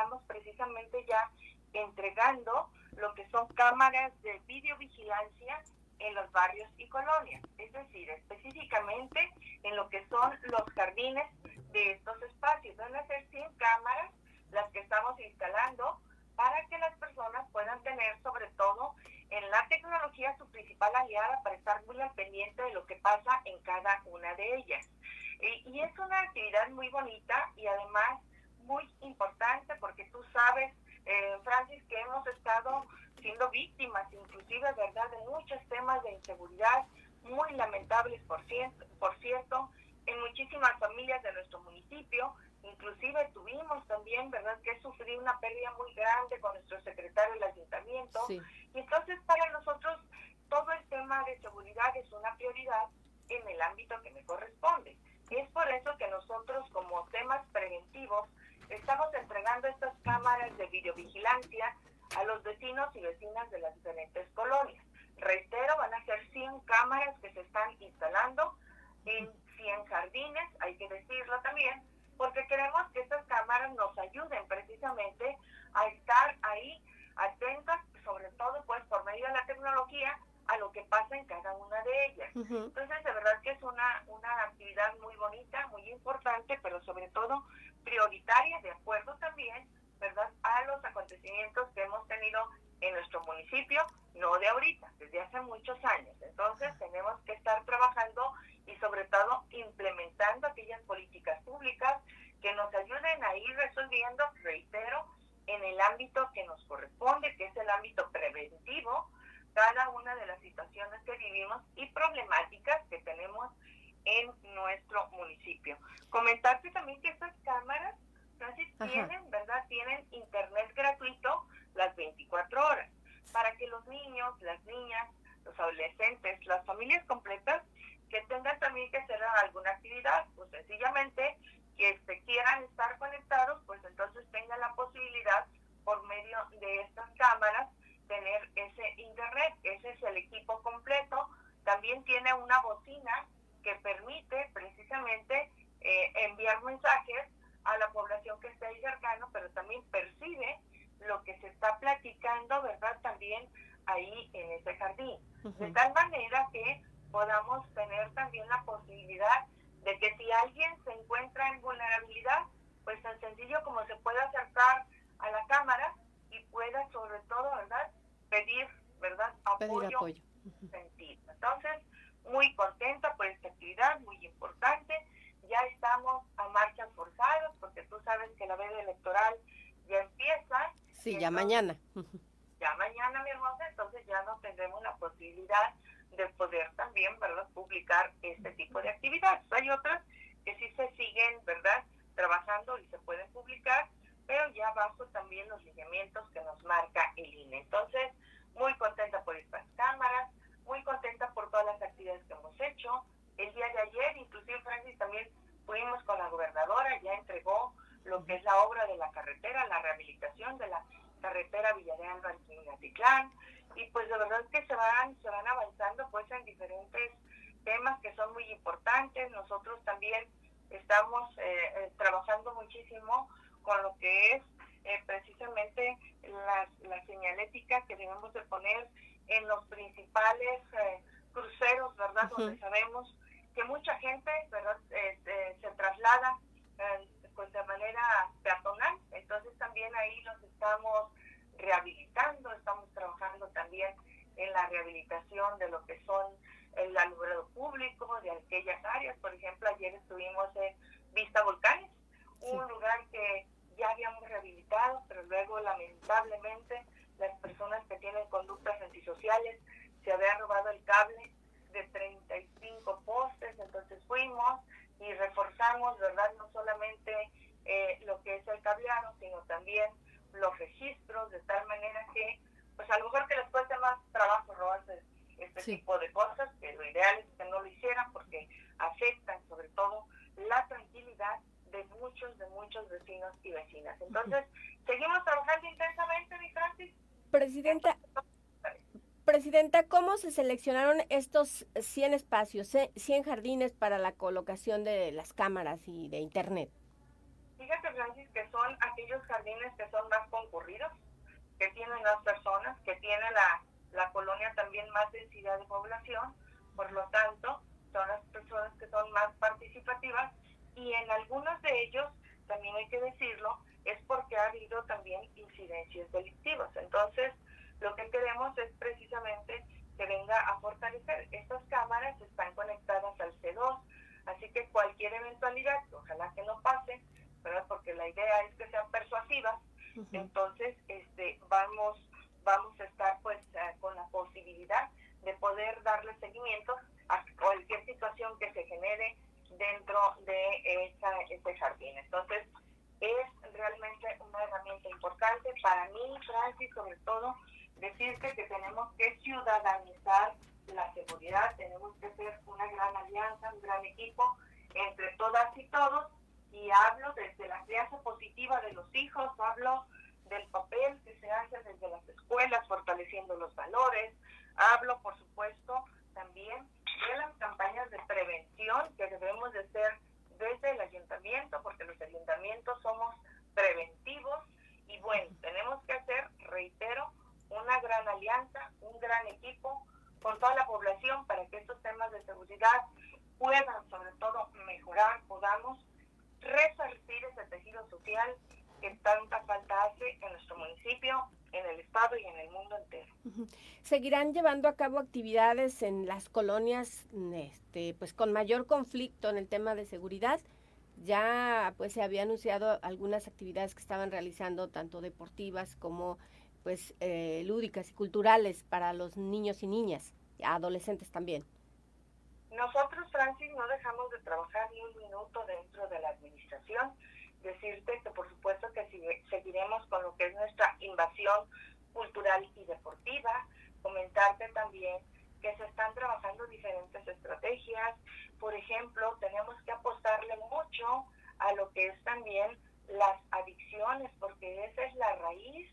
estamos precisamente ya entregando lo que son cámaras de videovigilancia en los barrios y colonias, es decir, específicamente en lo que son los jardines de estos espacios. Van a ser 100 cámaras las que estamos instalando para que las personas puedan tener sobre todo en la tecnología su principal aliada para estar muy al pendiente de lo que pasa en cada una de ellas. Y, es una actividad muy bonita y además muy importante porque tú sabes, eh, Francis, que hemos estado siendo víctimas, inclusive, ¿verdad?, de muchos temas de inseguridad muy lamentables, por cierto, por cierto en muchísimas familias de nuestro municipio. Inclusive tuvimos también, ¿verdad?, que sufrir una pérdida muy grande con nuestro secretario del ayuntamiento. Y entonces para nosotros todo el tema de seguridad es una prioridad en el ámbito que me corresponde. Es por eso que nosotros como temas preventivos estamos entregando estas cámaras de videovigilancia a los vecinos y vecinas de las diferentes colonias. Reitero, van a ser 100 cámaras que se están instalando en 100 jardines, hay que decirlo también, porque queremos que estas cámaras nos ayuden precisamente a estar ahí atentas, sobre todo pues por medio de la tecnología, a lo que pasa en cada una de ellas. Entonces, de verdad que es una, una actividad muy bonita, muy importante, pero sobre todo prioritaria, de acuerdo también, ¿verdad?, a los acontecimientos que hemos tenido en nuestro municipio, no de ahorita, desde hace muchos años. Entonces, tenemos que estar trabajando y sobre todo implementando aquellas políticas públicas que nos ayuden a ir resolviendo, reitero, en el ámbito que nos corresponde, que es el ámbito preventivo, cada una de las situaciones que vivimos y problemáticas que tenemos en nuestro municipio. Comentarte también que estas cámaras, tienen, ¿verdad? Tienen internet gratuito las 24 horas para que los niños, las niñas, los adolescentes, las familias completas que tengan también que hacer alguna actividad, pues sencillamente que se quieran estar conectados, pues entonces tengan la posibilidad por medio de estas cámaras tener ese internet. Ese es el equipo completo. También tiene una bocina que permite precisamente eh, enviar mensajes a la población que esté ahí cercano, pero también percibe lo que se está platicando, ¿verdad? También ahí en ese jardín. De tal manera que podamos tener también la posibilidad de que si alguien se encuentra en vulnerabilidad, pues tan sencillo como se pueda acercar a la cámara y pueda sobre todo, ¿verdad? Pedir, ¿verdad? Apoyo. Sentido. Entonces, muy contenta por muy importante. Ya estamos a marchas forzadas porque tú sabes que la veda electoral ya empieza. Sí, ya mañana. Ya mañana, mi hermosa, entonces ya no tendremos la posibilidad de poder también, ¿verdad?, publicar este tipo de actividades. Hay otras que sí se siguen, ¿verdad?, trabajando y se pueden publicar, pero ya bajo también los lineamientos que nos marca el INE. Entonces, muy contenta por estas cámaras, muy contenta por todas las actividades que hemos hecho. El día de ayer, inclusive Francis, también fuimos con la gobernadora, ya entregó lo que es la obra de la carretera, la rehabilitación de la carretera Villarreal Titlán y pues de verdad que se van, se van avanzando pues en diferentes temas que son muy importantes. Nosotros también estamos eh, eh, trabajando muchísimo con lo que es eh, precisamente la, la señalética que debemos de poner en los principales cruceros, ¿verdad? Donde sabemos que mucha gente, ¿verdad? se traslada pues de manera peatonal. Entonces también ahí los estamos rehabilitando, estamos trabajando también en la rehabilitación de lo que son el alumbrado público de aquellas áreas. Por ejemplo, ayer estuvimos en Vista Volcanes, un lugar que ya habíamos rehabilitado, pero luego lamentablemente las personas que tienen conductas antisociales se habían robado el cable de 35 postes, entonces fuimos y reforzamos, ¿verdad? No solamente eh, lo que es el cableado, sino también los registros de tal manera que, pues a lo mejor que les cueste más trabajo robarse este tipo de cosas, que lo ideal es que no lo hicieran porque afectan sobre todo la tranquilidad de muchos, de muchos vecinos y vecinas. Entonces, seguimos trabajando intensamente, mi Francis. Presidenta, Presidenta, ¿cómo se seleccionaron estos 100 espacios, 100 jardines para la colocación de las cámaras y de Internet? Fíjate, Francis, que son aquellos jardines que son más concurridos, que tienen más personas, que tiene la, la colonia también más densidad de población, por lo tanto, son las personas que son más participativas y en algunos de ellos, también hay que decirlo, es porque ha habido también incidencias delictivas. Entonces, lo que queremos es precisamente que venga a fortalecer. Estas cámaras están conectadas al C2, así que cualquier eventualidad, ojalá que no pase, ¿verdad? porque la idea es que sean persuasivas, entonces este, vamos, vamos a estar pues eh, con la posibilidad de poder darle seguimiento a cualquier situación que se genere dentro de esa, ese jardín. Entonces, es realmente una herramienta importante para mí, Francis, sobre todo, decirte que tenemos que ciudadanizar la seguridad, tenemos que ser una gran alianza, un gran equipo entre todas y todos, y hablo desde la crianza positiva de los hijos, hablo del papel que se hace desde las escuelas, fortaleciendo los valores, hablo, por supuesto, también de las campañas de prevención que debemos de hacer desde el ayuntamiento, porque los ayuntamientos somos preventivos. Y bueno, tenemos que hacer, reitero, una gran alianza, un gran equipo con toda la población para que estos temas de seguridad puedan sobre todo mejorar, podamos resarcir ese tejido social que tanta falta hace en nuestro municipio, en el estado y en el mundo entero. Seguirán llevando a cabo actividades en las colonias este pues con mayor conflicto en el tema de seguridad. Ya pues se había anunciado algunas actividades que estaban realizando tanto deportivas como pues eh, lúdicas y culturales para los niños y niñas, adolescentes también. Nosotros, Francis, no dejamos de trabajar ni un minuto dentro de la administración. Decirte que por supuesto que seguiremos con lo que es nuestra cultural y deportiva. Comentarte también que se están trabajando diferentes estrategias. Por ejemplo, tenemos que apostarle mucho a lo que es también las adicciones, porque esa es la raíz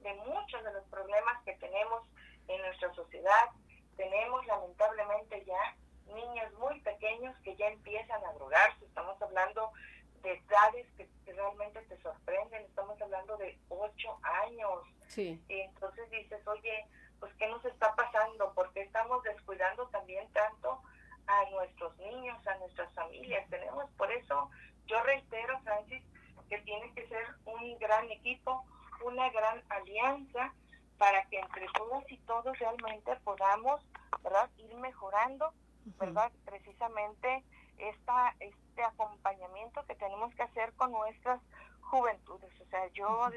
de muchos de los problemas que tenemos en nuestra sociedad. Tenemos lamentablemente ya niños muy pequeños que ya empiezan a drogarse. Estamos hablando de edades que, realmente te sorprenden. Estamos hablando de ocho años. Sí. Y entonces dices, oye, pues ¿qué nos está pasando? Porque estamos descuidando también tanto a nuestros niños, a nuestras familias. Tenemos, por eso yo reitero, Francis, que tiene que ser un gran equipo, una gran alianza para que entre todas y todos realmente podamos ¿verdad? ir mejorando ¿verdad? Precisamente esta, este acompañamiento que tenemos que hacer con nuestras juventudes. O sea, yo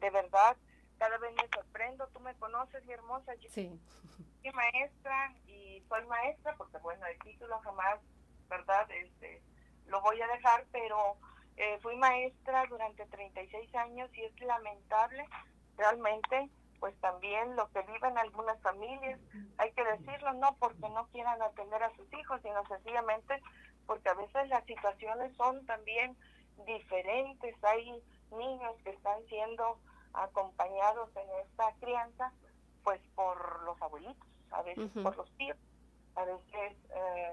de, verdad cada vez me sorprendo, tú me conoces, mi hermosa, yo sí. soy maestra y soy maestra porque bueno, el título jamás, ¿verdad? Este, lo voy a dejar, pero eh, fui maestra durante 36 años y es lamentable realmente pues también lo que viven algunas familias, hay que decirlo, no porque no quieran atender a sus hijos, sino sencillamente porque a veces las situaciones son también diferentes, hay niños que están siendo acompañados en esta crianza, pues por los abuelitos, a veces por los tíos, a veces eh,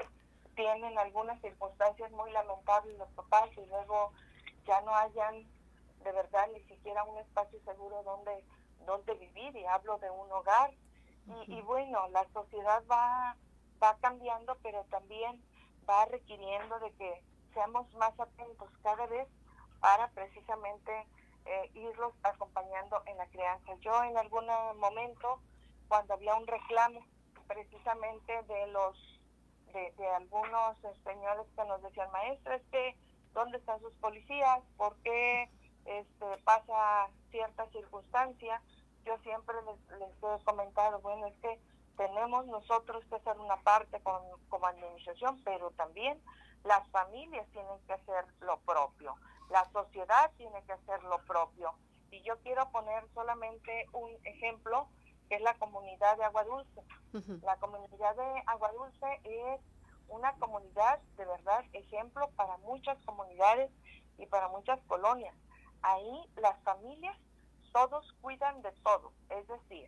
tienen algunas circunstancias muy lamentables los papás y luego ya no hayan de verdad ni siquiera un espacio seguro donde donde vivir y hablo de un hogar. Y, bueno, la sociedad va, va cambiando, pero también va requiriendo de que seamos más atentos cada vez para precisamente eh, irlos acompañando en la crianza. Yo en algún momento, cuando había un reclamo precisamente de los de, algunos señores que nos decían, maestra, es que, ¿dónde están sus policías? ¿Por qué este, pasa cierta circunstancia? yo siempre les, he comentado, bueno, es que tenemos nosotros que hacer una parte con, como administración, pero también las familias tienen que hacer lo propio, la sociedad tiene que hacer lo propio. Y yo quiero poner solamente un ejemplo, que es la comunidad de Agua Dulce. La comunidad de Agua Dulce es una comunidad de verdad ejemplo para muchas comunidades y para muchas colonias. Ahí las familias todos cuidan de todo. Es decir,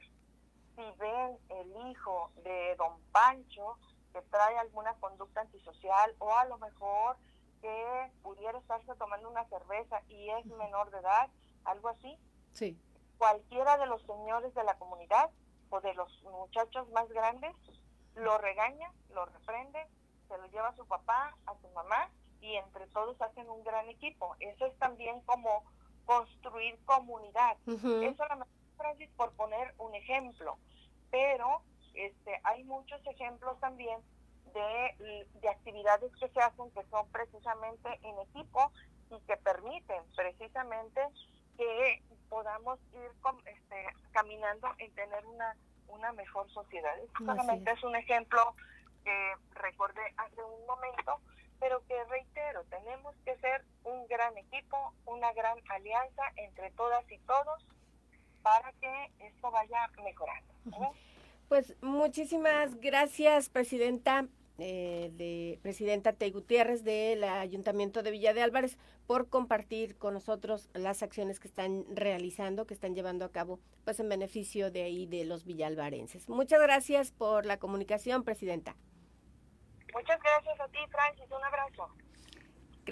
si ven el hijo de don Pancho que trae alguna conducta antisocial o a lo mejor que pudiera estarse tomando una cerveza y es menor de edad, algo así. Sí. Cualquiera de los señores de la comunidad o de los muchachos más grandes lo regaña, lo reprende, se lo lleva a su papá, a su mamá y entre todos hacen un gran equipo. Eso es también como construir comunidad. Eso la Francis por poner un ejemplo, pero este hay muchos ejemplos también de, de actividades que se hacen que son precisamente en equipo y que permiten precisamente que podamos ir este, caminando en tener una, una mejor sociedad. solamente es un ejemplo que recordé hace un momento, pero que reitero, tenemos que ser un gran equipo, una gran alianza entre todas y todos para que esto vaya mejorando. Pues muchísimas gracias, Presidenta eh, de Presidenta Tey Gutiérrez del Ayuntamiento de Villa de Álvarez por compartir con nosotros las acciones que están realizando, que están llevando a cabo, pues en beneficio de ahí de los villalvarenses. Muchas gracias por la comunicación, Presidenta. Muchas gracias a ti, Francis. Un abrazo.